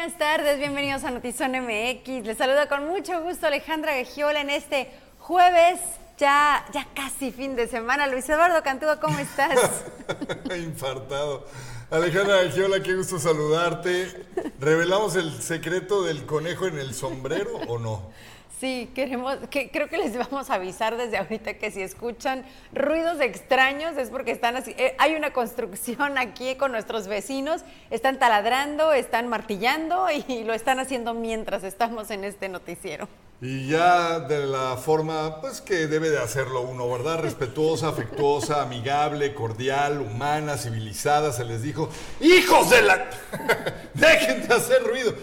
Buenas tardes, bienvenidos a Notizona MX. Les saluda con mucho gusto Alejandra Gagiola en este jueves, ya, ya casi fin de semana. Luis Eduardo Cantúa, ¿cómo estás? Infartado. Alejandra Gagiola, qué gusto saludarte. ¿Revelamos el secreto del conejo en el sombrero o no? Sí, queremos, que, creo que les vamos a avisar desde ahorita que si escuchan ruidos extraños es porque están así. Eh, hay una construcción aquí con nuestros vecinos, están taladrando, están martillando y lo están haciendo mientras estamos en este noticiero. Y ya de la forma, pues que debe de hacerlo uno, ¿verdad? Respetuosa, afectuosa, amigable, cordial, humana, civilizada, se les dijo, hijos de la... Dejen de hacer ruido.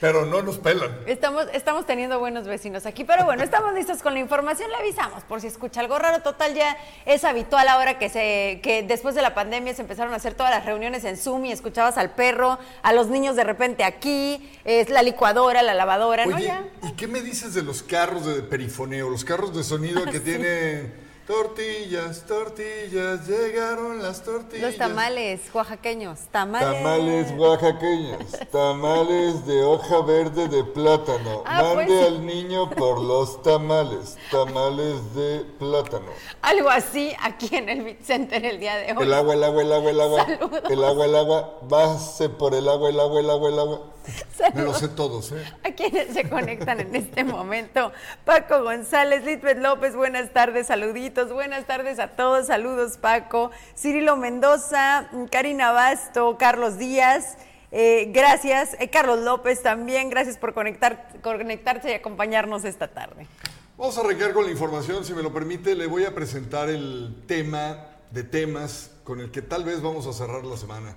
Pero no nos pelan. Estamos, estamos teniendo buenos vecinos aquí, pero bueno, estamos listos con la información, le avisamos por si escucha algo raro. Total, ya es habitual ahora que se, que después de la pandemia se empezaron a hacer todas las reuniones en Zoom y escuchabas al perro, a los niños de repente aquí, es la licuadora, la lavadora, ¿no? Ya. ¿Y qué me dices de los carros de perifoneo, los carros de sonido que tienen Tortillas, tortillas, llegaron las tortillas. Los tamales oaxaqueños, tamales. Tamales oaxaqueños, tamales de hoja verde de plátano. Ah, Mande pues al niño por los tamales, tamales de plátano. Algo así aquí en el Bit Center el día de hoy. El agua, el agua, el agua, el agua. El agua, el agua, base por el agua, el agua, el agua, el agua. Me lo sé todos, ¿eh? A quienes se conectan en este momento. Paco González, Lisbeth López, buenas tardes, saluditos. Buenas tardes a todos, saludos Paco. Cirilo Mendoza, Karina Basto, Carlos Díaz. Eh, gracias, eh, Carlos López también, gracias por conectar, conectarse y acompañarnos esta tarde. Vamos a arrancar con la información, si me lo permite, le voy a presentar el tema de temas con el que tal vez vamos a cerrar la semana.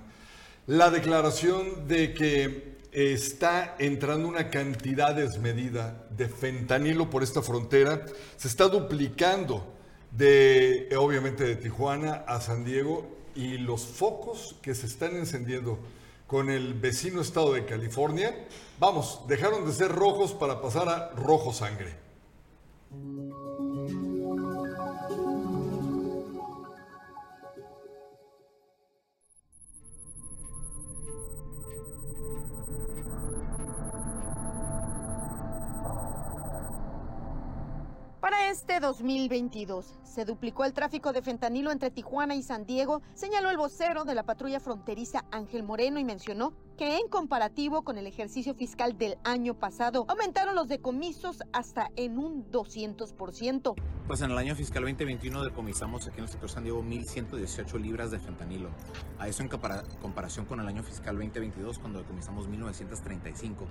La declaración de que está entrando una cantidad desmedida de fentanilo por esta frontera. Se está duplicando de, obviamente, de Tijuana a San Diego y los focos que se están encendiendo con el vecino estado de California, vamos, dejaron de ser rojos para pasar a rojo sangre. Para este 2022 se duplicó el tráfico de fentanilo entre Tijuana y San Diego, señaló el vocero de la patrulla fronteriza Ángel Moreno y mencionó que en comparativo con el ejercicio fiscal del año pasado, aumentaron los decomisos hasta en un 200%. Pues en el año fiscal 2021 decomisamos aquí en el sector San Diego 1.118 libras de fentanilo. A eso en comparación con el año fiscal 2022 cuando decomisamos 1.935,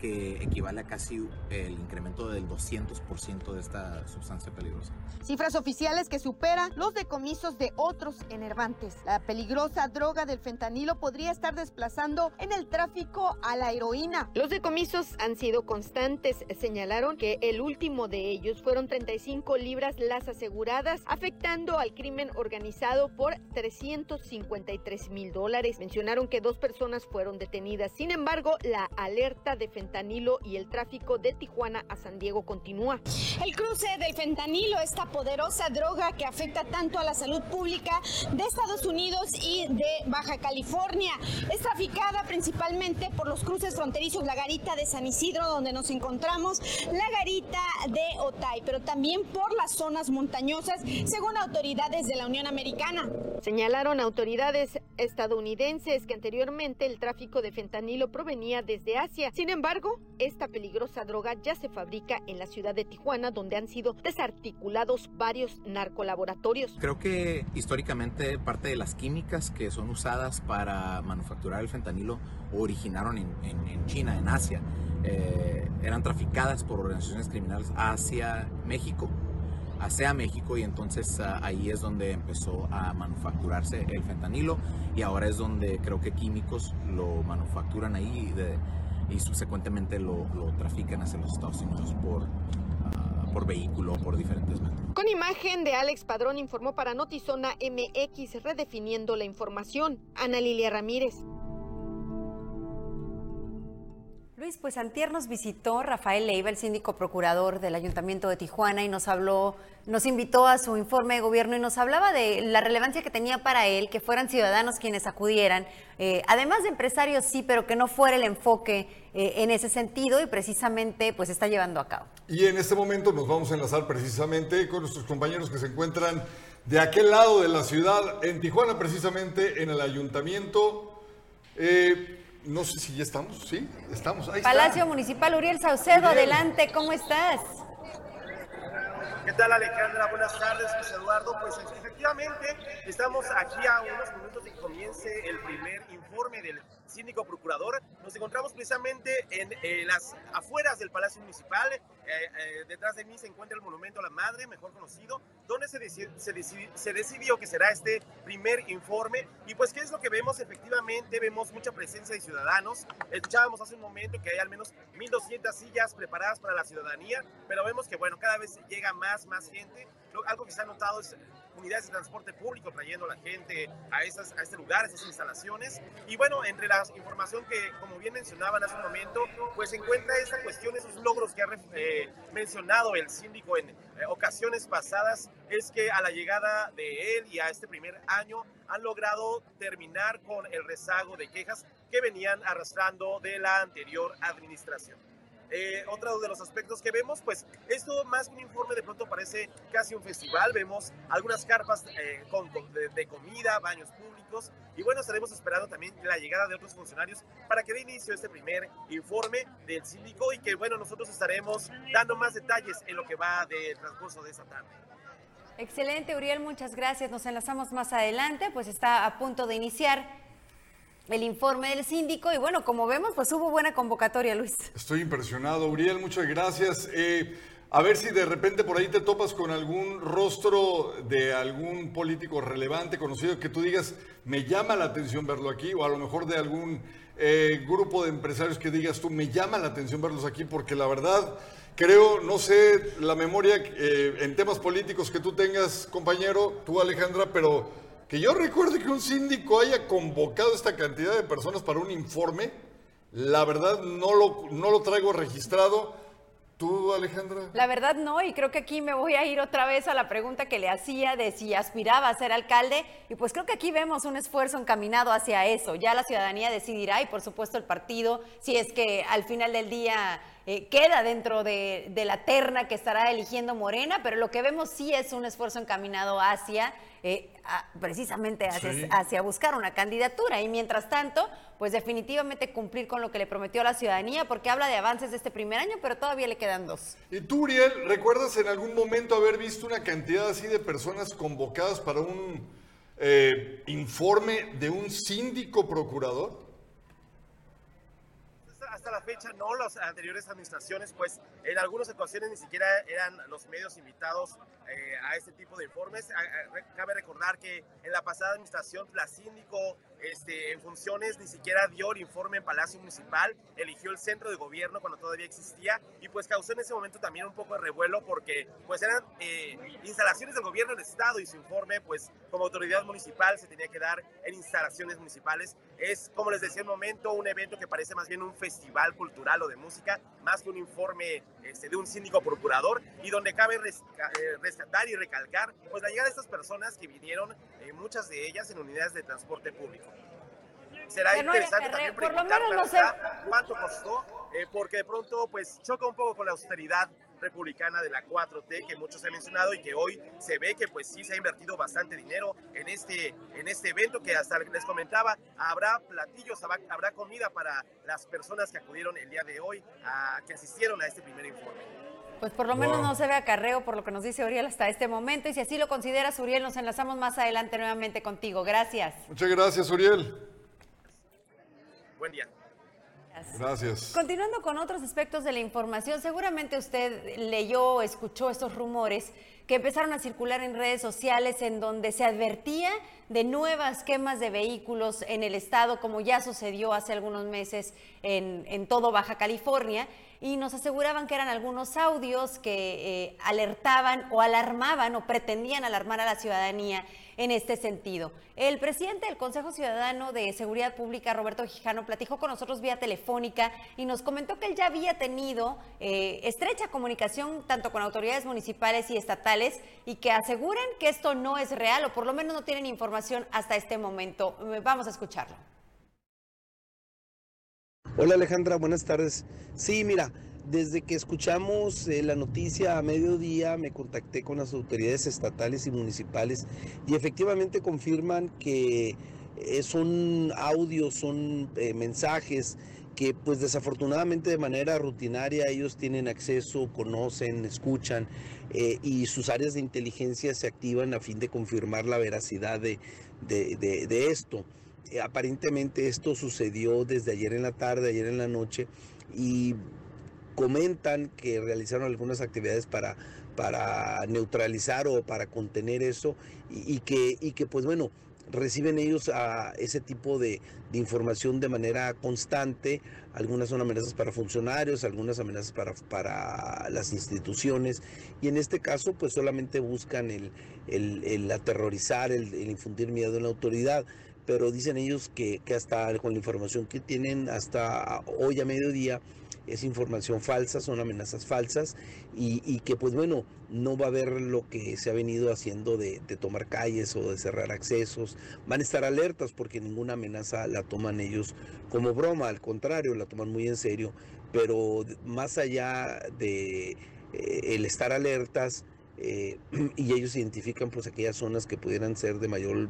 que equivale a casi el incremento del 200% de esta sustancia peligrosa. Cifras oficiales que superan los decomisos de otros enervantes. La peligrosa droga del fentanilo podría estar desplazando en el tráfico a la heroína. Los decomisos han sido constantes. Señalaron que el último de ellos fueron 35 libras las aseguradas, afectando al crimen organizado por 353 mil dólares. Mencionaron que dos personas fueron detenidas. Sin embargo, la alerta de fentanilo y el tráfico de Tijuana a San Diego continúa. El cruce del fentanilo, esta poderosa droga que afecta tanto a la salud pública de Estados Unidos y de Baja California, es traficada principalmente por los cruces fronterizos, la garita de San Isidro, donde nos encontramos, la garita de Otay, pero también por las zonas montañosas, según autoridades de la Unión Americana. Señalaron autoridades estadounidenses que anteriormente el tráfico de fentanilo provenía desde Asia. Sin embargo, esta peligrosa droga ya se fabrica en la ciudad de Tijuana, donde han sido desarticulados varios narcolaboratorios. Creo que históricamente parte de las químicas que son usadas para manufacturar el fentanilo originaron en, China, en Asia. Eh, eran traficadas por organizaciones criminales hacia México a México y entonces ah, ahí es donde empezó a manufacturarse el fentanilo y ahora es donde creo que químicos lo manufacturan ahí y subsecuentemente lo, trafican hacia los Estados Unidos por, uh, por vehículo, por diferentes medios. Con imagen de Alex Padrón informó para Notizona MX redefiniendo la información. Ana Lilia Ramírez. Luis, pues antier nos visitó Rafael Leiva, el síndico procurador del Ayuntamiento de Tijuana, y nos habló, nos invitó a su informe de gobierno y nos hablaba de la relevancia que tenía para él que fueran ciudadanos quienes acudieran, eh, además de empresarios sí, pero que no fuera el enfoque eh, en ese sentido y precisamente pues está llevando a cabo. Y en este momento nos vamos a enlazar precisamente con nuestros compañeros que se encuentran de aquel lado de la ciudad, en Tijuana precisamente, en el Ayuntamiento. Eh, no sé si ya estamos, ¿sí? Estamos, ahí Palacio Municipal Uriel Saucedo, adelante, ¿cómo estás? ¿Qué tal Alejandra? Buenas tardes, Luis Eduardo. Pues efectivamente estamos aquí a unos minutos de que comience el primer informe del síndico procurador. Nos encontramos precisamente en las afueras del Palacio Municipal. Eh, eh, detrás de mí se encuentra el Monumento a la Madre, mejor conocido, donde se, se, decidió que será este primer informe. Y pues, ¿qué es lo que vemos? Efectivamente, vemos mucha presencia de ciudadanos. Escuchábamos hace un momento que hay al menos 1.200 sillas preparadas para la ciudadanía, pero vemos que, bueno, cada vez llega más, más gente. Algo que se ha notado es unidades de transporte público trayendo a la gente a, esas, a este lugar, a esas instalaciones. Y bueno, entre la información que, como bien mencionaban hace un momento, pues se encuentra esa cuestión, esos logros que ha eh, mencionado el síndico en eh, ocasiones pasadas, es que a la llegada de él y a este primer año han logrado terminar con el rezago de quejas que venían arrastrando de la anterior administración. Eh, otro de los aspectos que vemos, pues esto más que un informe de pronto parece casi un festival. Vemos algunas carpas eh, con, de, comida, baños públicos y bueno, estaremos esperando también la llegada de otros funcionarios para que dé inicio este primer informe del síndico y que bueno, nosotros estaremos dando más detalles en lo que va del transcurso de esta tarde. Excelente, Uriel, muchas gracias. Nos enlazamos más adelante, pues está a punto de iniciar el informe del síndico y bueno, como vemos, pues hubo buena convocatoria, Luis. Estoy impresionado, Uriel, muchas gracias. Eh, a ver si de repente por ahí te topas con algún rostro de algún político relevante, conocido, que tú digas, me llama la atención verlo aquí, o a lo mejor de algún eh, grupo de empresarios que digas tú, me llama la atención verlos aquí, porque la verdad, creo, no sé, la memoria eh, en temas políticos que tú tengas, compañero, tú Alejandra, pero que yo recuerde que un síndico haya convocado esta cantidad de personas para un informe, la verdad no lo, no lo traigo registrado. ¿Tú, Alejandra? La verdad no, y creo que aquí me voy a ir otra vez a la pregunta que le hacía de si aspiraba a ser alcalde, y pues creo que aquí vemos un esfuerzo encaminado hacia eso. Ya la ciudadanía decidirá, y por supuesto el partido, si es que al final del día eh, queda dentro de, la terna que estará eligiendo Morena, pero lo que vemos sí es un esfuerzo encaminado hacia eh, precisamente hacia, buscar una candidatura. Y mientras tanto, pues definitivamente cumplir con lo que le prometió a la ciudadanía, porque habla de avances de este primer año, pero todavía le quedan dos. ¿Y tú, Uriel, recuerdas en algún momento haber visto una cantidad así de personas convocadas para un eh, informe de un síndico procurador? Hasta la fecha no, las anteriores administraciones, pues en algunas ocasiones ni siquiera eran los medios invitados eh, a este tipo de informes. Cabe recordar que en la pasada administración la síndico este, en funciones ni siquiera dio el informe en Palacio Municipal, eligió el centro de gobierno cuando todavía existía y pues causó en ese momento también un poco de revuelo porque pues eran eh, instalaciones del gobierno del estado y su informe pues como autoridad municipal se tenía que dar en instalaciones municipales. Es como les decía un momento un evento que parece más bien un festival cultural o de música más que un informe este, de un síndico procurador y donde cabe eh, rescatar y recalcar pues la llegada de estas personas que vinieron, eh, muchas de ellas en unidades de transporte público. Será interesante también preguntar cuánto costó, eh, porque de pronto pues choca un poco con la austeridad republicana de la 4T que muchos han mencionado y que hoy se ve que pues sí se ha invertido bastante dinero en este, en este evento que hasta les comentaba, habrá platillos, habrá, comida para las personas que acudieron el día de hoy, a, que asistieron a este primer informe. Pues por lo menos no se ve acarreo por lo que nos dice Uriel hasta este momento y si así lo consideras Uriel nos enlazamos más adelante nuevamente contigo. Gracias. Muchas gracias Uriel. Buen día. Gracias. Continuando con otros aspectos de la información, seguramente usted leyó o escuchó estos rumores que empezaron a circular en redes sociales en donde se advertía de nuevas quemas de vehículos en el estado, como ya sucedió hace algunos meses en, en todo Baja California y nos aseguraban que eran algunos audios que eh, alertaban o alarmaban o pretendían alarmar a la ciudadanía en este sentido. El presidente del Consejo Ciudadano de Seguridad Pública, Roberto Gijano, platicó con nosotros vía telefónica y nos comentó que él ya había tenido eh, estrecha comunicación tanto con autoridades municipales y estatales y que aseguran que esto no es real o por lo menos no tienen información hasta este momento. Vamos a escucharlo. Hola Alejandra, buenas tardes. Sí, mira, desde que escuchamos eh, la noticia a mediodía me contacté con las autoridades estatales y municipales y efectivamente confirman que eh, son audios, son eh, mensajes que pues desafortunadamente de manera rutinaria ellos tienen acceso, conocen, escuchan y sus áreas de inteligencia se activan a fin de confirmar la veracidad de, de esto. Eh, aparentemente esto sucedió desde ayer en la tarde, ayer en la noche, y comentan que realizaron algunas actividades para, para neutralizar o para contener eso, y, que, y que pues bueno, reciben ellos a ese tipo de, información de manera constante. Algunas son amenazas para funcionarios, algunas amenazas para, para las instituciones. Y en este caso, pues solamente buscan el, el, aterrorizar, el, el, infundir miedo en la autoridad pero dicen ellos que, hasta con la información que tienen hasta hoy a mediodía es información falsa, son amenazas falsas y, que pues bueno, no va a haber lo que se ha venido haciendo de, tomar calles o de cerrar accesos. Van a estar alertas porque ninguna amenaza la toman ellos como broma, al contrario, la toman muy en serio, pero más allá de eh, el estar alertas, eh, y ellos identifican pues aquellas zonas que pudieran ser de mayor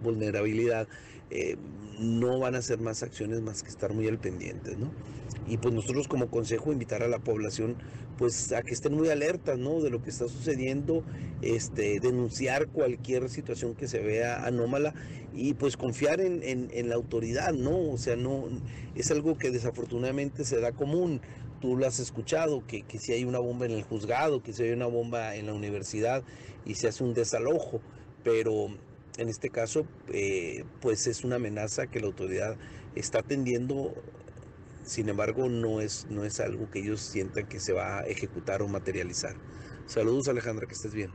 vulnerabilidad, eh, no van a hacer más acciones más que estar muy al pendiente, ¿no? Y pues nosotros como consejo invitar a la población pues a que estén muy alertas, ¿no? De lo que está sucediendo, este, denunciar cualquier situación que se vea anómala y pues confiar en, en la autoridad, ¿no? O sea, no, es algo que desafortunadamente se da común tú lo has escuchado, que, si hay una bomba en el juzgado, que si hay una bomba en la universidad y se hace un desalojo, pero en este caso, eh, pues es una amenaza que la autoridad está atendiendo, sin embargo, no es, no es algo que ellos sientan que se va a ejecutar o materializar. Saludos Alejandra, que estés bien.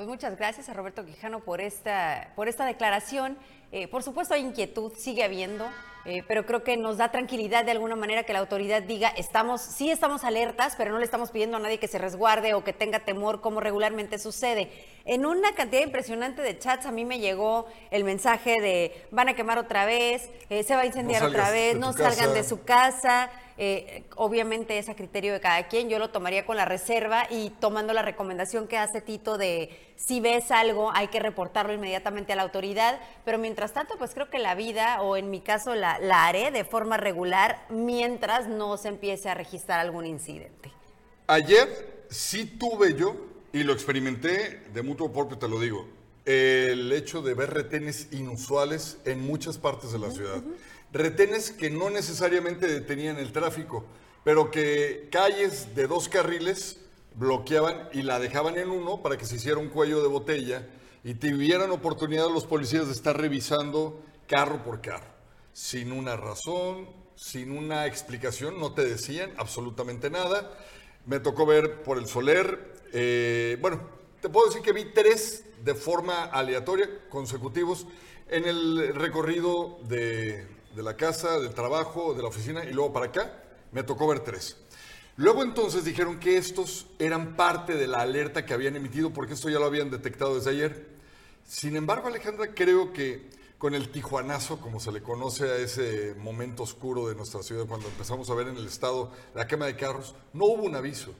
Pues muchas gracias a Roberto Quijano por esta, por esta declaración. Eh, por supuesto hay inquietud, sigue habiendo, eh, pero creo que nos da tranquilidad de alguna manera que la autoridad diga, estamos, sí estamos alertas, pero no le estamos pidiendo a nadie que se resguarde o que tenga temor como regularmente sucede. En una cantidad impresionante de chats a mí me llegó el mensaje de van a quemar otra vez, eh, se va a incendiar otra vez, no salgan de su casa. Eh, obviamente es a criterio de cada quien, yo lo tomaría con la reserva y tomando la recomendación que hace Tito de si ves algo hay que reportarlo inmediatamente a la autoridad, pero mientras tanto pues creo que la vida o en mi caso la, la haré de forma regular mientras no se empiece a registrar algún incidente. Ayer sí tuve yo, y lo experimenté de mutuo propio, te lo digo, el hecho de ver retenes inusuales en muchas partes de la ciudad retenes que no necesariamente detenían el tráfico, pero que calles de dos carriles bloqueaban y la dejaban en uno para que se hiciera un cuello de botella y tuvieran oportunidad los policías de estar revisando carro por carro, sin una razón, sin una explicación, no te decían absolutamente nada. Me tocó ver por el Soler, eh, bueno, te puedo decir que vi tres de forma aleatoria, consecutivos, en el recorrido de, de la casa, del trabajo, de la oficina y luego para acá, me tocó ver tres. Luego entonces dijeron que estos eran parte de la alerta que habían emitido porque esto ya lo habían detectado desde ayer. Sin embargo, Alejandra, creo que con el tijuanazo, como se le conoce a ese momento oscuro de nuestra ciudad, cuando empezamos a ver en el estado la quema de carros, no hubo un aviso.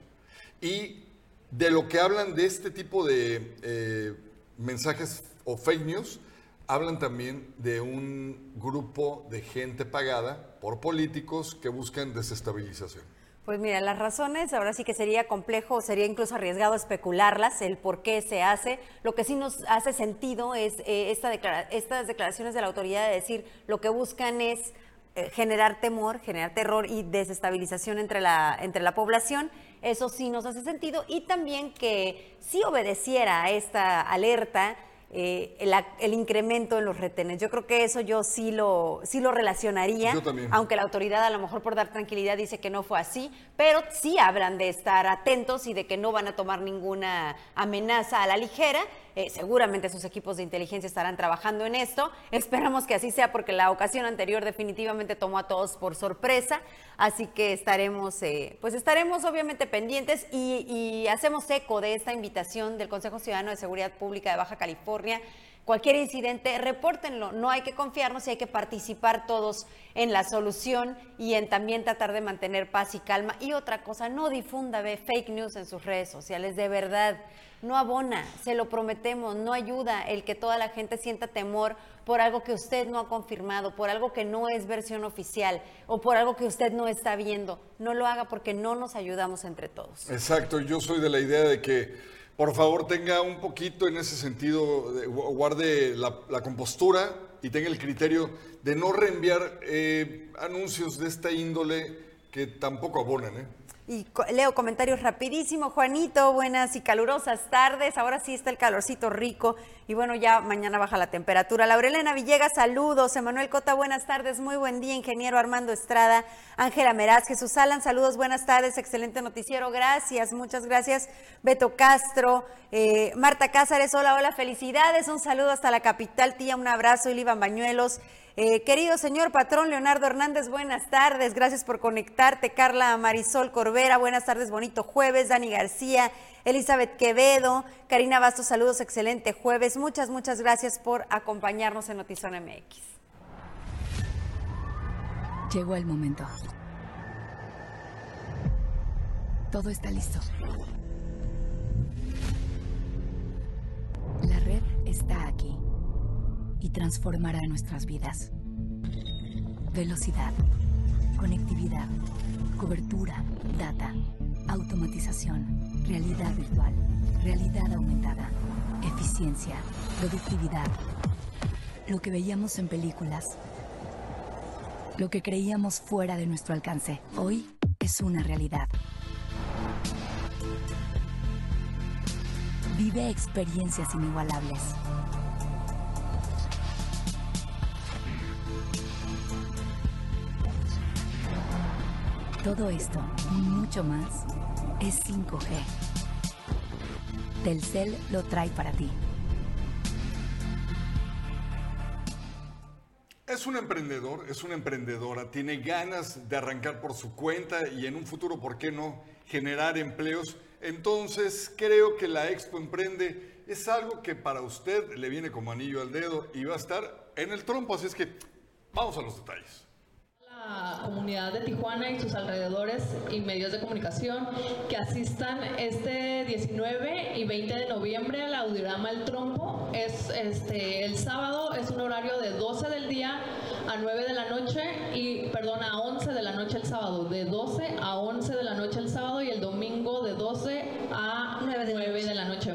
Y de lo que hablan de este tipo de eh, mensajes o fake news, hablan también de un grupo de gente pagada por políticos que buscan desestabilización. Pues mira, las razones ahora sí que sería complejo, sería incluso arriesgado especularlas, el por qué se hace. Lo que sí nos hace sentido es eh, esta estas declaraciones de la autoridad de decir lo que buscan es eh, generar temor, generar terror y desestabilización entre la, entre la población. Eso sí nos hace sentido y también que si obedeciera a esta alerta, eh, el, incremento en los retenes. Yo creo que eso yo sí lo, sí lo relacionaría, aunque la autoridad a lo mejor por dar tranquilidad dice que no fue así, pero sí hablan de estar atentos y de que no van a tomar ninguna amenaza a la ligera. Eh, seguramente sus equipos de inteligencia estarán trabajando en esto. Esperamos que así sea porque la ocasión anterior definitivamente tomó a todos por sorpresa. Así que estaremos, eh, pues estaremos obviamente pendientes y, y hacemos eco de esta invitación del Consejo Ciudadano de Seguridad Pública de Baja California cualquier incidente, repórtenlo. No hay que confiarnos y hay que participar todos en la solución y en también tratar de mantener paz y calma. Y otra cosa, no difunda fake news en sus redes sociales, de verdad no abona, se lo prometemos, no ayuda el que toda la gente sienta temor por algo que usted no ha confirmado, por algo que no es versión oficial o por algo que usted no está viendo. No lo haga porque no nos ayudamos entre todos. Exacto, yo soy de la idea de que por favor tenga un poquito en ese sentido, guarde la, compostura y tenga el criterio de no reenviar eh, anuncios de esta índole que tampoco abonan. ¿eh? Y leo comentarios rapidísimo. Juanito, buenas y calurosas tardes. Ahora sí está el calorcito rico. Y bueno, ya mañana baja la temperatura. Laurelena Villegas, saludos. Emanuel Cota, buenas tardes. Muy buen día. Ingeniero Armando Estrada. Ángela Meraz, Jesús Alan, saludos, buenas tardes. Excelente noticiero. Gracias, muchas gracias. Beto Castro, eh, Marta Cázares, hola, hola, felicidades. Un saludo hasta la capital, tía. Un abrazo. Ilivan Bañuelos. Eh, querido señor patrón Leonardo Hernández, buenas tardes, gracias por conectarte. Carla Marisol Corbera, buenas tardes, bonito jueves. Dani García, Elizabeth Quevedo, Karina Bastos, saludos, excelente jueves. Muchas, muchas gracias por acompañarnos en Notizón MX. Llegó el momento. Todo está listo. La red está aquí y transformará nuestras vidas. Velocidad, conectividad, cobertura, data, automatización, realidad virtual, realidad aumentada, eficiencia, productividad. Lo que veíamos en películas, lo que creíamos fuera de nuestro alcance, hoy es una realidad. Vive experiencias inigualables Todo esto y mucho más es 5G. Telcel lo trae para ti. Es un emprendedor, es una emprendedora, tiene ganas de arrancar por su cuenta y en un futuro, ¿por qué no?, generar empleos. Entonces, creo que la Expo Emprende es algo que para usted le viene como anillo al dedo y va a estar en el trompo. Así es que vamos a los detalles comunidad de Tijuana y sus alrededores y medios de comunicación que asistan este 19 y 20 de noviembre al Audiorama El Trompo. Es este el sábado es un horario de 12 del día a 9 de la noche y perdón, a 11 de la noche el sábado, de 12 a 11 de la noche el sábado y el domingo de 12 a 9 de, la noche.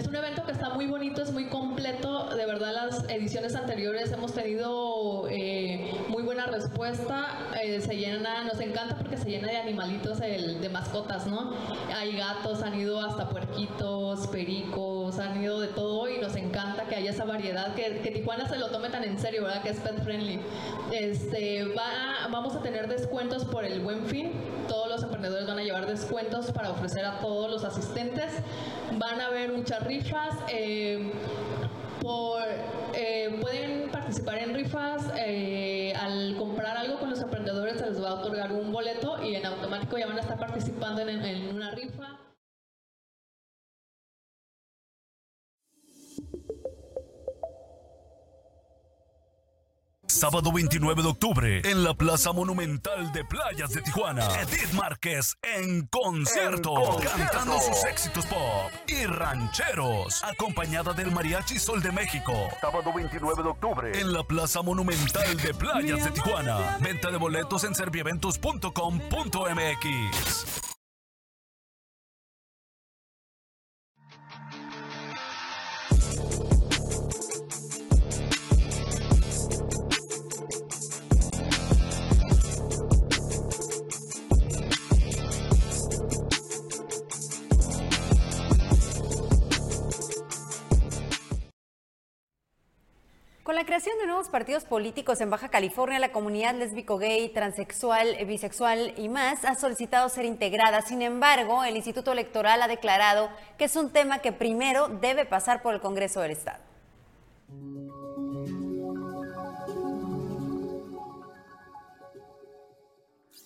Es un evento que está muy bonito, es muy completo, de verdad las ediciones anteriores hemos tenido eh, muy buena respuesta eh, se llena, nos encanta porque se llena de animalitos de mascotas, ¿no? Hay gatos, han ido hasta puerquitos, pericos, han ido de todo y nos encanta que haya esa variedad, que, que Tijuana se lo tome tan en serio, ¿verdad? Que es pet friendly. Este, va, vamos a tener descuentos por el buen fin, todos los emprendedores van a llevar descuentos para ofrecer a todos los asistentes, van a haber muchas rifas. Eh, por, eh, pueden participar en rifas eh, al comprar algo con los emprendedores se les va a otorgar un boleto y en automático ya van a estar participando en una rifa. Sábado 29 de octubre en la Plaza Monumental de Playas de Tijuana. Edith Márquez en concierto, cantando sus éxitos pop y rancheros, acompañada del Mariachi Sol de México. Sábado 29 de octubre en la Plaza Monumental de Playas de Tijuana. Venta de boletos en servieventos.com.mx. de nuevos partidos políticos en Baja California, la comunidad lésbico, gay, transexual, bisexual y más ha solicitado ser integrada. Sin embargo, el Instituto Electoral ha declarado que es un tema que primero debe pasar por el Congreso del Estado.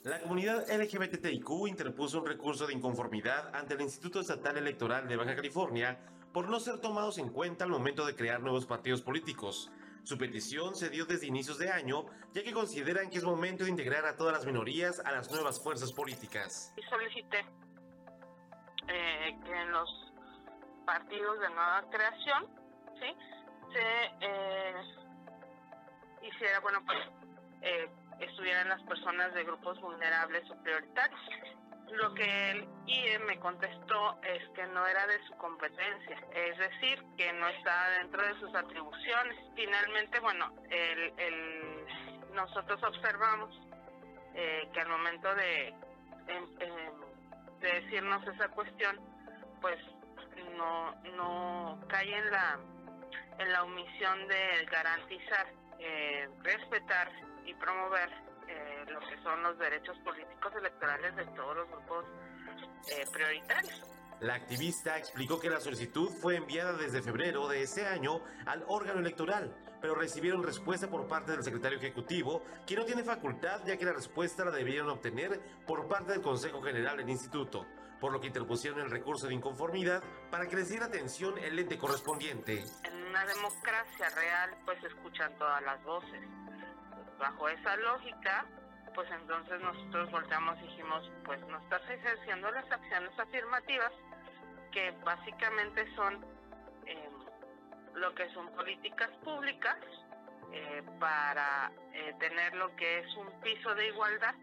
La comunidad LGBTIQ interpuso un recurso de inconformidad ante el Instituto Estatal Electoral de Baja California por no ser tomados en cuenta al momento de crear nuevos partidos políticos. Su petición se dio desde inicios de año, ya que consideran que es momento de integrar a todas las minorías a las nuevas fuerzas políticas. Y solicité eh, que en los partidos de nueva creación ¿sí? se eh, hiciera, bueno, pues eh, estuvieran las personas de grupos vulnerables o prioritarios. Lo que el IE me contestó es que no era de su competencia, es decir, que no estaba dentro de sus atribuciones. Finalmente, bueno, el, el, nosotros observamos eh, que al momento de, de decirnos esa cuestión, pues no, no cae en la, en la omisión de garantizar, eh, respetar y promover eh, lo que son los derechos políticos electorales de todos los grupos eh, prioritarios. La activista explicó que la solicitud fue enviada desde febrero de ese año al órgano electoral, pero recibieron respuesta por parte del secretario ejecutivo, quien no tiene facultad ya que la respuesta la debieron obtener por parte del Consejo General del Instituto, por lo que interpusieron el recurso de inconformidad para que les diera atención el ente correspondiente. En una democracia real pues escuchan todas las voces bajo esa lógica, pues entonces nosotros volteamos y dijimos, pues no estás ejerciendo las acciones afirmativas, que básicamente son eh, lo que son políticas públicas eh, para eh, tener lo que es un piso de igualdad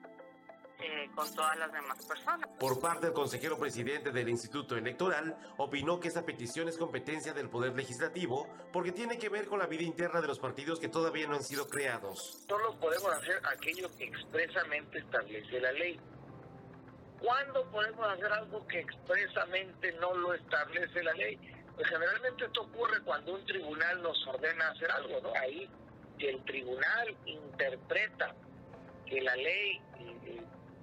eh, con todas las demás personas. Por parte del consejero presidente del Instituto Electoral, opinó que esa petición es competencia del Poder Legislativo porque tiene que ver con la vida interna de los partidos que todavía no han sido creados. Solo podemos hacer aquello que expresamente establece la ley. ¿Cuándo podemos hacer algo que expresamente no lo establece la ley? Pues generalmente esto ocurre cuando un tribunal nos ordena hacer algo, ¿no? Ahí, si el tribunal interpreta que la ley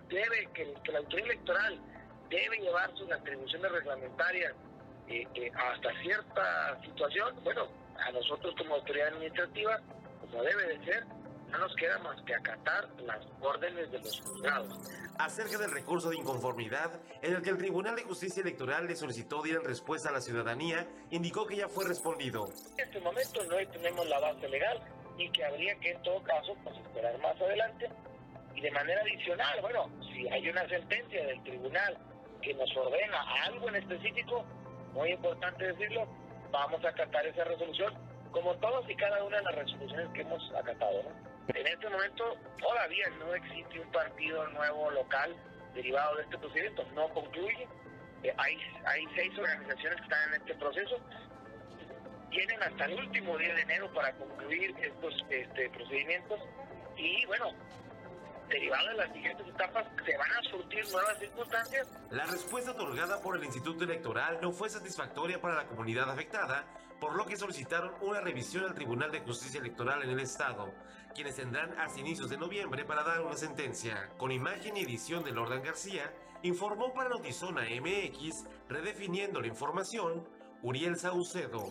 debe, que, la autoridad electoral debe llevar sus atribuciones reglamentarias eh, eh, hasta cierta situación, bueno, a nosotros como autoridad administrativa, como debe de ser, no nos queda más que acatar las órdenes de los juzgados. Acerca del recurso de inconformidad, en el que el Tribunal de Justicia Electoral le solicitó dieran respuesta a la ciudadanía, indicó que ya fue respondido. En este momento no tenemos la base legal y que habría que en todo caso pues, esperar más adelante y de manera adicional, bueno, si hay una sentencia del tribunal que nos ordena algo en específico, muy importante decirlo, vamos a acatar esa resolución, como todas y cada una de las resoluciones que hemos acatado. En este momento todavía no existe un partido nuevo local derivado de este procedimiento, no concluye. Eh, hay, hay seis organizaciones que están en este proceso. Tienen hasta el último día de enero para concluir estos este, procedimientos y bueno, derivado de las siguientes etapas, se van a surtir nuevas circunstancias. La respuesta otorgada por el Instituto Electoral no fue satisfactoria para la comunidad afectada, por lo que solicitaron una revisión al Tribunal de Justicia Electoral en el Estado, quienes tendrán hasta inicios de noviembre para dar una sentencia. Con imagen y edición de Lordan García, informó para Notizona MX, redefiniendo la información, Uriel Saucedo.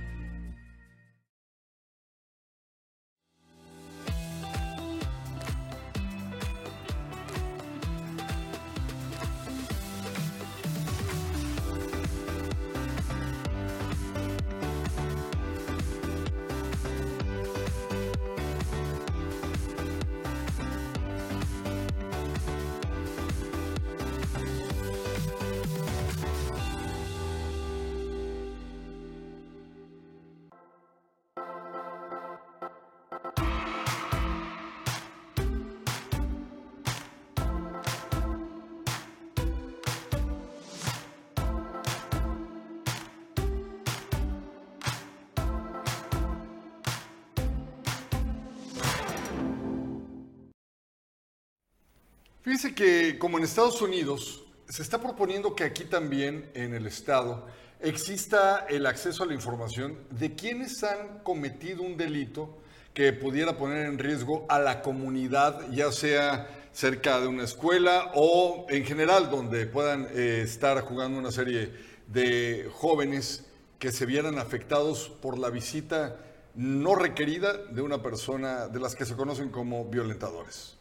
Fíjese que como en Estados Unidos, se está proponiendo que aquí también, en el Estado, exista el acceso a la información de quienes han cometido un delito que pudiera poner en riesgo a la comunidad, ya sea cerca de una escuela o en general donde puedan eh, estar jugando una serie de jóvenes que se vieran afectados por la visita no requerida de una persona de las que se conocen como violentadores.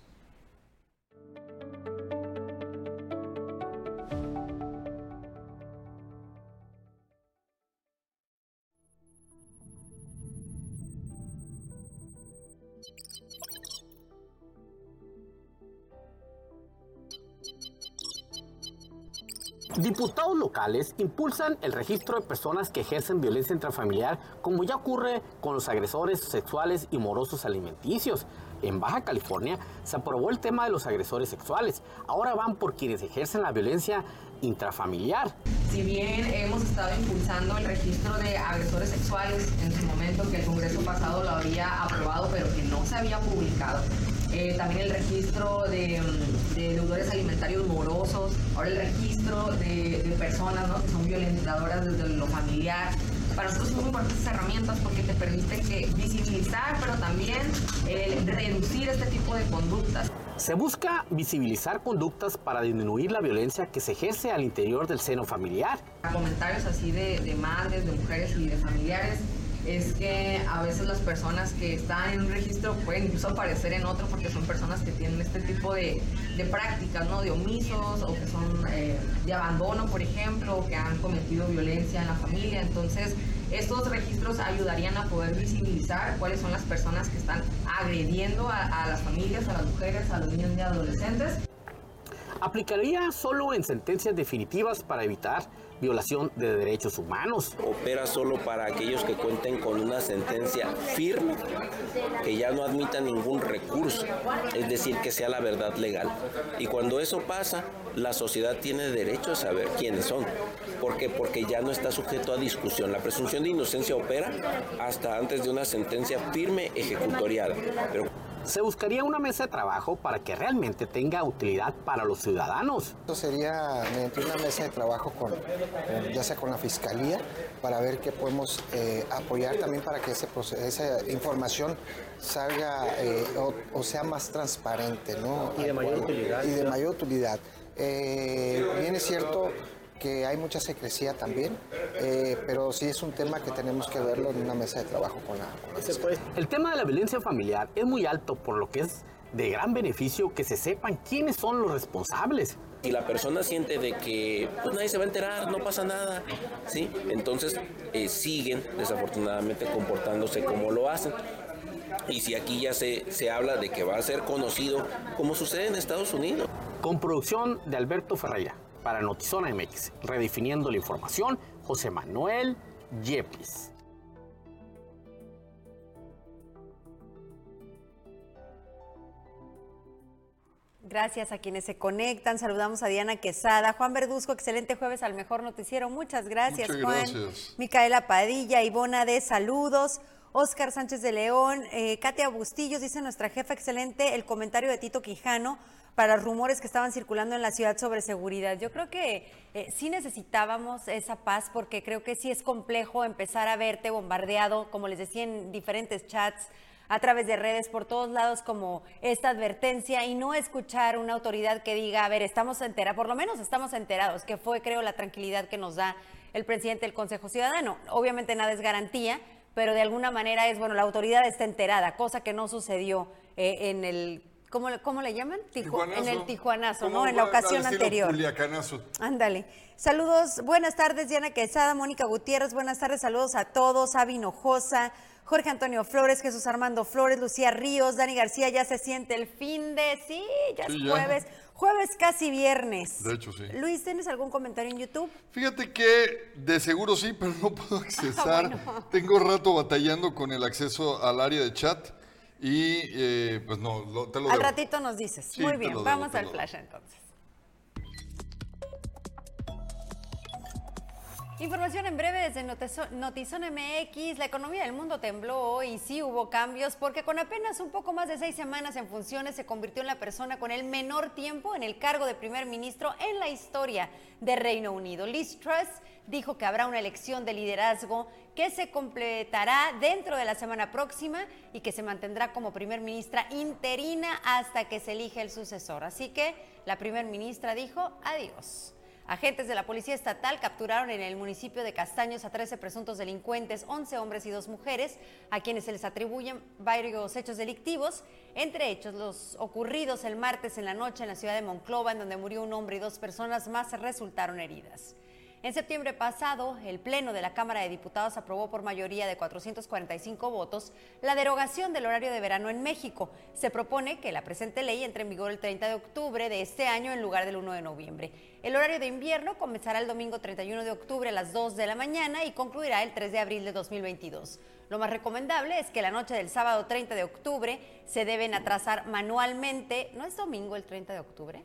Diputados locales impulsan el registro de personas que ejercen violencia intrafamiliar, como ya ocurre con los agresores sexuales y morosos alimenticios. En Baja California se aprobó el tema de los agresores sexuales. Ahora van por quienes ejercen la violencia intrafamiliar. Si bien hemos estado impulsando el registro de agresores sexuales en su momento, que el Congreso pasado lo había aprobado, pero que no se había publicado, eh, también el registro de, mm, de, deudores alimentarios morosos, ahora el registro de, de personas ¿no? que son violentadoras desde lo familiar. Para nosotros son muy importantes herramientas porque te permiten que visibilizar, pero también eh, reducir este tipo de conductas. Se busca visibilizar conductas para disminuir la violencia que se ejerce al interior del seno familiar. Comentarios así de, de madres, de mujeres y de familiares es que a veces las personas que están en un registro pueden incluso aparecer en otro porque son personas que tienen este tipo de, de prácticas, ¿no? De omisos o que son eh, de abandono, por ejemplo, o que han cometido violencia en la familia. Entonces, estos registros ayudarían a poder visibilizar cuáles son las personas que están agrediendo a, a las familias, a las mujeres, a los niños y adolescentes. Aplicaría solo en sentencias definitivas para evitar violación de derechos humanos. Opera solo para aquellos que cuenten con una sentencia firme, que ya no admita ningún recurso, es decir, que sea la verdad legal. Y cuando eso pasa, la sociedad tiene derecho a saber quiénes son. ¿Por qué? Porque ya no está sujeto a discusión. La presunción de inocencia opera hasta antes de una sentencia firme ejecutoriada. Pero se buscaría una mesa de trabajo para que realmente tenga utilidad para los ciudadanos. Esto sería mediante una mesa de trabajo con, ya sea con la fiscalía, para ver qué podemos eh, apoyar también para que ese, esa información salga eh, o, o, sea más transparente, ¿no? Y de mayor utilidad. Y de mayor utilidad. Eh, bien es cierto que hay mucha secrecía también, eh, pero sí es un tema que tenemos que verlo en una mesa de trabajo con la, con la El tema de la violencia familiar es muy alto, por lo que es de gran beneficio que se sepan quiénes son los responsables. Y la persona siente de que pues nadie se va a enterar, no pasa nada, ¿sí? Entonces eh, siguen desafortunadamente comportándose como lo hacen. Y si aquí ya se, se habla de que va a ser conocido, como sucede en Estados Unidos. Con producción de Alberto Ferreira para Notizona MX, redefiniendo la información, José Manuel Yepis. Gracias a quienes se conectan. Saludamos a Diana Quesada, Juan Verduzco, excelente jueves al mejor noticiero. Muchas gracias, Muchas Juan. gracias. Micaela Padilla, Ivona de saludos. Oscar Sánchez de León, eh, Katia Bustillos, dice nuestra jefa, excelente el comentario de Tito Quijano para rumores que estaban circulando en la ciudad sobre seguridad. Yo creo que eh, sí necesitábamos esa paz porque creo que sí es complejo empezar a verte bombardeado, como les decía en diferentes chats, a través de redes, por todos lados, como esta advertencia y no escuchar una autoridad que diga, a ver, estamos enterados, por lo menos estamos enterados, que fue, creo, la tranquilidad que nos da el presidente del Consejo Ciudadano. Obviamente nada es garantía, pero de alguna manera es, bueno, la autoridad está enterada, cosa que no sucedió eh, en el ¿Cómo, ¿Cómo, le llaman? Tijuanazo. En el Tijuanazo, ¿no? En la ocasión anterior. Ándale. Saludos, buenas tardes, Diana Quesada, Mónica Gutiérrez, buenas tardes, saludos a todos, Avi Hinojosa, Jorge Antonio Flores, Jesús Armando Flores, Lucía Ríos, Dani García, ya se siente el fin de, sí, ya es ya. jueves, jueves casi viernes. De hecho, sí. Luis, ¿tienes algún comentario en YouTube? Fíjate que de seguro sí, pero no puedo accesar. Bueno. Tengo rato batallando con el acceso al área de chat y eh, pues no, lo- te lo Al debo. ratito nos dices. Sí, Muy bien, debo, vamos al flash entonces. Información en breve desde Notizón MX. La economía del mundo tembló hoy y sí hubo cambios porque con apenas un poco más de seis semanas en funciones se convirtió en la persona con el menor tiempo en el cargo de primer ministro en la historia de Reino Unido. Liz Truss dijo que habrá una elección de liderazgo que se completará dentro de la semana próxima y que se mantendrá como primer ministra interina hasta que se elige el sucesor. Así que la primer ministra dijo adiós. Agentes de la Policía Estatal capturaron en el municipio de Castaños a 13 presuntos delincuentes, 11 hombres y dos mujeres, a quienes se les atribuyen varios hechos delictivos, entre hechos los ocurridos el martes en la noche en la ciudad de Monclova, en donde murió un hombre y dos personas más resultaron heridas. En septiembre pasado, el Pleno de la Cámara de Diputados aprobó por mayoría de 445 votos la derogación del horario de verano en México. Se propone que la presente ley entre en vigor el 30 de octubre de este año en lugar del 1 de noviembre. El horario de invierno comenzará el domingo 31 de octubre a las 2 de la mañana y concluirá el 3 de abril de 2022. Lo más recomendable es que la noche del sábado 30 de octubre se deben atrasar manualmente. ¿No es domingo el 30 de octubre?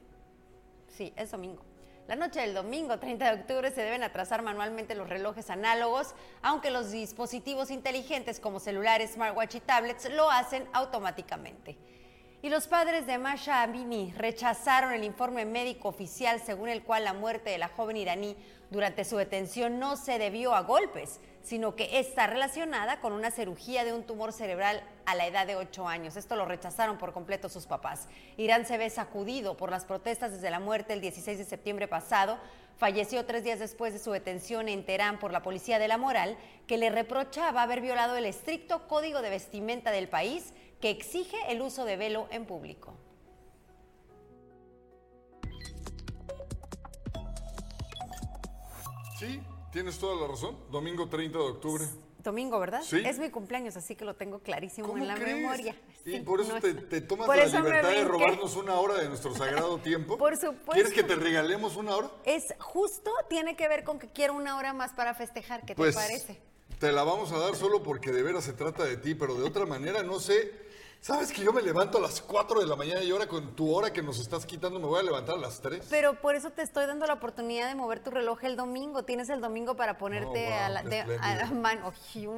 Sí, es domingo. La noche del domingo 30 de octubre se deben atrasar manualmente los relojes análogos, aunque los dispositivos inteligentes como celulares, smartwatch y tablets lo hacen automáticamente. Y los padres de Masha Amini rechazaron el informe médico oficial según el cual la muerte de la joven iraní durante su detención no se debió a golpes, sino que está relacionada con una cirugía de un tumor cerebral a la edad de 8 años. Esto lo rechazaron por completo sus papás. Irán se ve sacudido por las protestas desde la muerte el 16 de septiembre pasado. Falleció tres días después de su detención en Teherán por la policía de la moral, que le reprochaba haber violado el estricto código de vestimenta del país que exige el uso de velo en público. Sí, tienes toda la razón. Domingo 30 de octubre. Domingo, ¿verdad? Sí. Es mi cumpleaños, así que lo tengo clarísimo ¿Cómo en la crees? memoria. Y Sí, por eso no te, tomas Por la libertad de robarnos una hora de nuestro sagrado tiempo. Por supuesto. ¿Quieres que te regalemos una hora? Es justo, tiene que ver con que quiero una hora más para festejar. ¿Qué Pues te parece? te la vamos a dar solo porque de veras se trata de ti, pero de otra manera no sé. Sabes que yo me levanto a las 4 de la mañana y ahora con tu hora que nos estás quitando me voy a levantar a las 3. Pero por eso te estoy dando la oportunidad de mover tu reloj el domingo. Tienes el domingo para ponerte Oh, wow, a, la, qué de- a la espléndido. mano.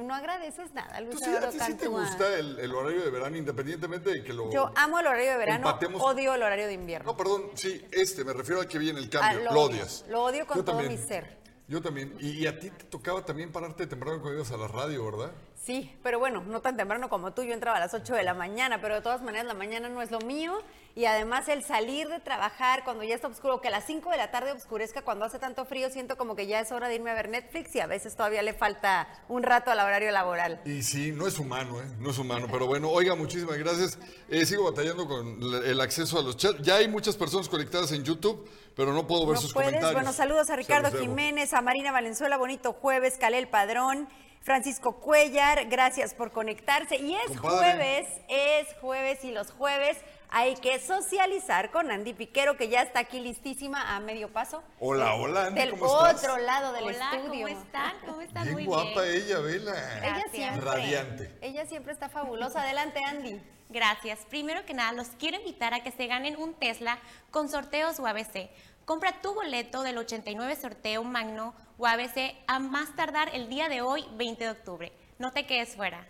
No agradeces nada, Luis ¿Tú sí, a ti sí te gusta el, el horario de verano independientemente de que lo... Yo amo el horario de verano, empatemos- odio el horario de invierno. No, perdón, sí, este, me refiero a que viene el cambio, Ah, lo, odio. odias. Lo odio con Yo todo también. mi ser. Yo también. Y, y a ti te tocaba también pararte temprano cuando ibas a la radio, ¿verdad? Sí, pero bueno, no tan temprano como tú, yo entraba a las 8 de la mañana, pero de todas maneras la mañana no es lo mío y además el salir de trabajar cuando ya está oscuro, que a las 5 de la tarde oscurezca cuando hace tanto frío, siento como que ya es hora de irme a ver Netflix y a veces todavía le falta un rato al horario laboral. Y sí, no es humano, ¿eh? No es humano. Pero bueno, oiga, muchísimas gracias. Eh, sigo batallando con el acceso a los chats. Ya hay muchas personas conectadas en YouTube, pero no puedo ver No sus puedes. comentarios. Bueno, saludos a Ricardo. Jiménez, a Marina Valenzuela, bonito jueves, Calel Padrón, Francisco Cuellar, gracias por conectarse. Y es Compadre. jueves, es jueves y los jueves hay que socializar con Andy Piquero, que ya está aquí listísima a medio paso. Hola, Del- hola, Andy, Del ¿cómo otro estás? lado del Hola, estudio. ¿cómo están? ¿Cómo están? Bien Muy guapa bien. ella, vela. Ella siempre. Radiante. Ella siempre está fabulosa. Adelante, Andy. Gracias. Primero que nada, los quiero invitar a que se ganen un Tesla con sorteos UABC. Compra tu boleto del 89 sorteo Magno UABC a más tardar el día de hoy, 20 de octubre. No te quedes fuera.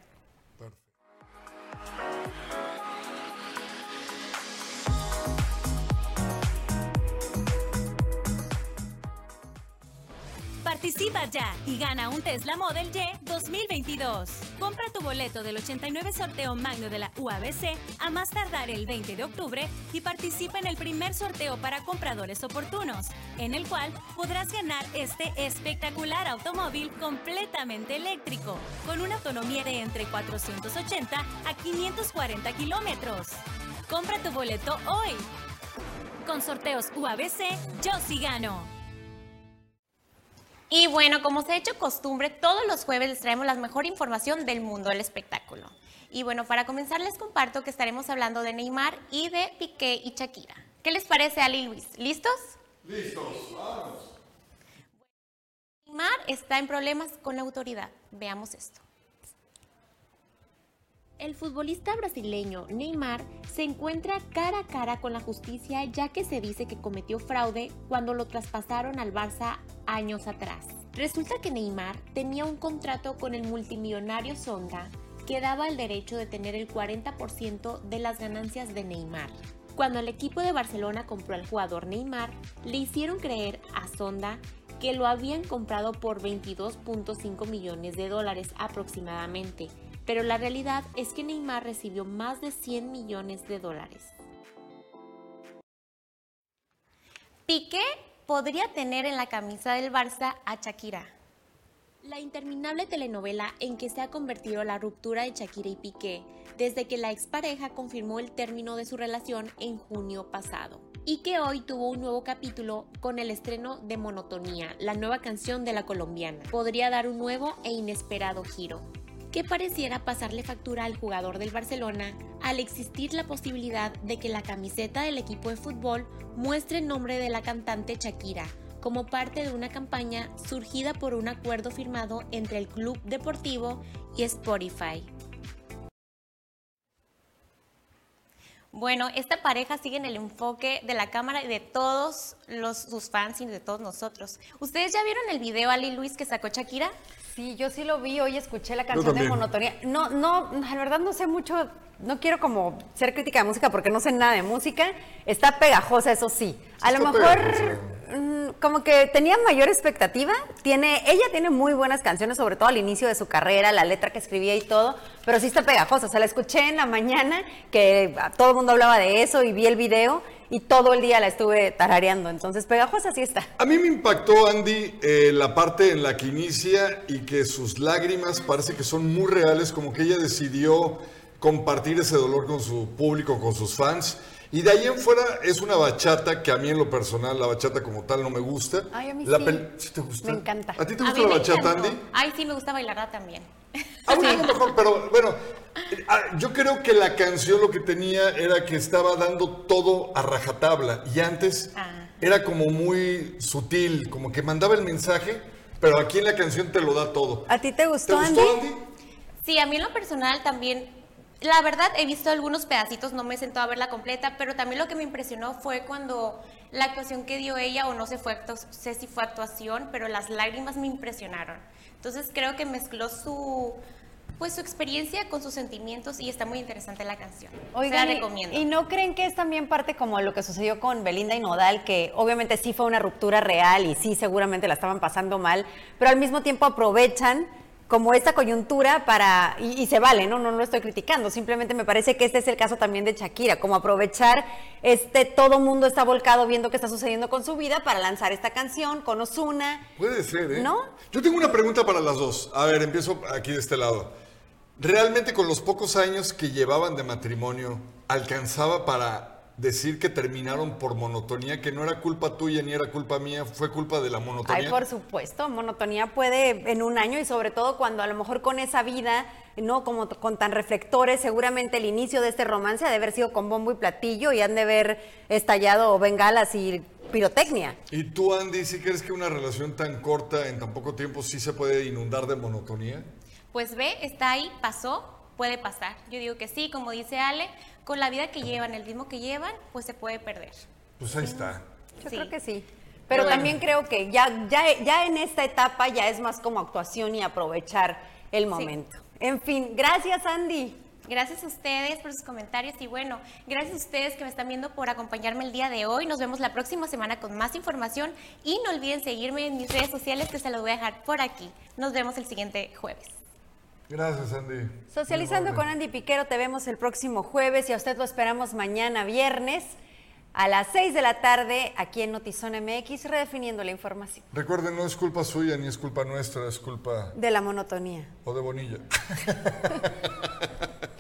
Participa ya y gana un Tesla Model Y 2022. Compra tu boleto del 89 sorteo magno de la UABC a más tardar el 20 de octubre y participa en el primer sorteo para compradores oportunos, en el cual podrás ganar este espectacular automóvil completamente eléctrico, con una autonomía de entre 480 a 540 kilómetros. Compra tu boleto hoy. Con sorteos UABC, yo sí gano. Y bueno, como se ha hecho costumbre, todos los jueves les traemos la mejor información del mundo del espectáculo. Y bueno, para comenzar les comparto que estaremos hablando de Neymar y de Piqué y Shakira. ¿Qué les parece, Ali y Luis? ¿Listos? Listos, vamos. Neymar está en problemas con la autoridad. Veamos esto. El futbolista brasileño Neymar se encuentra cara a cara con la justicia ya que se dice que cometió fraude cuando lo traspasaron al Barça años atrás. Resulta que Neymar tenía un contrato con el multimillonario Songa que daba el derecho de tener el 40% de las ganancias de Neymar. Cuando el equipo de Barcelona compró al jugador Neymar, le hicieron creer a Sonda que lo habían comprado por 22.5 millones de dólares aproximadamente, pero la realidad es que Neymar recibió más de 100 millones de dólares. Piqué podría tener en la camisa del Barça a Shakira. La interminable telenovela en que se ha convertido la ruptura de Shakira y Piqué desde que la expareja confirmó el término de su relación en junio pasado y que hoy tuvo un nuevo capítulo con el estreno de Monotonía, la nueva canción de la colombiana. Podría dar un nuevo e inesperado giro que pareciera pasarle factura al jugador del Barcelona al existir la posibilidad de que la camiseta del equipo de fútbol muestre el nombre de la cantante Shakira, como parte de una campaña surgida por un acuerdo firmado entre el club deportivo y Spotify. Bueno, esta pareja sigue en el enfoque de la cámara y de todos los, sus fans y de todos nosotros. ¿Ustedes ya vieron el video Ali Luis que sacó Shakira? Sí, yo sí lo vi, hoy escuché la canción de Monotonía. No, no, la verdad no sé mucho, no quiero como ser crítica de música porque no sé nada de música. Está pegajosa, eso sí. A lo mejor como que tenía mayor expectativa. Tiene, ella tiene muy buenas canciones, sobre todo al inicio de su carrera, la letra que escribía y todo, pero sí está pegajosa. O sea, la escuché en la mañana, que todo el mundo hablaba de eso y vi el video y todo el día la estuve tarareando. Entonces, pegajosa sí está. A mí me impactó, Andy, eh, la parte en la que inicia y que sus lágrimas parece que son muy reales, como que ella decidió compartir ese dolor con su público, con sus fans. Y de ahí en fuera es una bachata que a mí en lo personal, la bachata como tal no me gusta. Ay, a mí la sí. te gusta? Me encanta. ¿A ti te gusta la bachata, Andy? Ay, sí, me gusta bailarla también. Ah, bueno, mejor, pero bueno, ah, yo creo que la canción lo que tenía era que estaba dando todo a rajatabla y antes Ah. era como muy sutil, como que mandaba el mensaje, pero aquí en la canción te lo da todo. ¿A ti te gustó, ¿Te gustó, Andy? Sí, a mí en lo personal también, la verdad he visto algunos pedacitos, no me he sentado a verla completa, pero también lo que me impresionó fue cuando la actuación que dio ella, o no sé, fue actu- sé si fue actuación, pero las lágrimas me impresionaron. Entonces creo que mezcló su, pues su experiencia con sus sentimientos y está muy interesante la canción. Se Oigan, la y- recomiendo. ¿y no creen que es también parte como lo que sucedió con Belinda y Nodal, que obviamente sí fue una ruptura real y sí seguramente la estaban pasando mal, pero al mismo tiempo aprovechan como esta coyuntura para, y, y se vale, ¿no? ¿no? No lo estoy criticando, simplemente me parece que este es el caso también de Shakira, como aprovechar, este, todo mundo está volcado viendo qué está sucediendo con su vida para lanzar esta canción con Ozuna. Puede ser, ¿eh? ¿No? Yo tengo una pregunta para las dos. A ver, empiezo aquí de este lado. ¿Realmente con los pocos años que llevaban de matrimonio alcanzaba para decir que terminaron por monotonía, que no era culpa tuya ni era culpa mía, fue culpa de la monotonía? Ay, por supuesto, monotonía puede en un año y sobre todo cuando a lo mejor con esa vida, no como con tan reflectores, seguramente el inicio de este romance ha de haber sido con bombo y platillo y han de haber estallado bengalas y pirotecnia. ¿Y tú, Andy, sí crees que una relación tan corta en tan poco tiempo sí se puede inundar de monotonía? Pues ve, está ahí, pasó, puede pasar. Yo digo que sí, como dice Ale, con la vida que llevan, el ritmo que llevan, pues se puede perder. Pues ahí está. Yo creo que sí. Pero Bueno. también creo que ya, ya, ya en esta etapa ya es más como actuación y aprovechar el momento. En fin, gracias Andy. Gracias a ustedes por sus comentarios y bueno, gracias a ustedes que me están viendo por acompañarme el día de hoy. Nos vemos la próxima semana con más información y no olviden seguirme en mis redes sociales que se los voy a dejar por aquí. Nos vemos el siguiente jueves. Gracias, Andy. Socializando con Andy Piquero te vemos el próximo jueves y a usted lo esperamos mañana viernes a las 6 de la tarde aquí en Notizón MX redefiniendo la información Recuerden, no es culpa suya ni es culpa nuestra, es culpa de la monotonía. o de Bonilla.